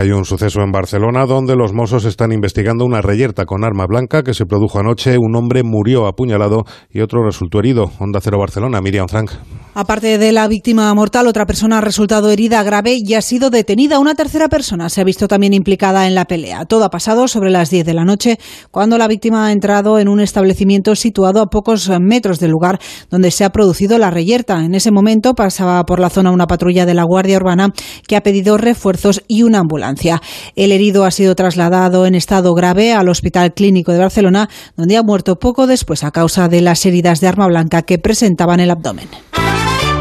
Hay un suceso en Barcelona donde los Mossos están investigando una reyerta con arma blanca que se produjo anoche. Un hombre murió apuñalado y otro resultó herido. Onda Cero Barcelona, Miriam Frank. Aparte de la víctima mortal, otra persona ha resultado herida grave y ha sido detenida. Una tercera persona se ha visto también implicada en la pelea. Todo ha pasado sobre las 10 de la noche, cuando la víctima ha entrado en un establecimiento situado a pocos metros del lugar donde se ha producido la reyerta. En ese momento pasaba por la zona una patrulla de la Guardia Urbana que ha pedido refuerzos y una ambulancia. El herido ha sido trasladado en estado grave al Hospital Clínico de Barcelona, donde ha muerto poco después a causa de las heridas de arma blanca que presentaba en el abdomen.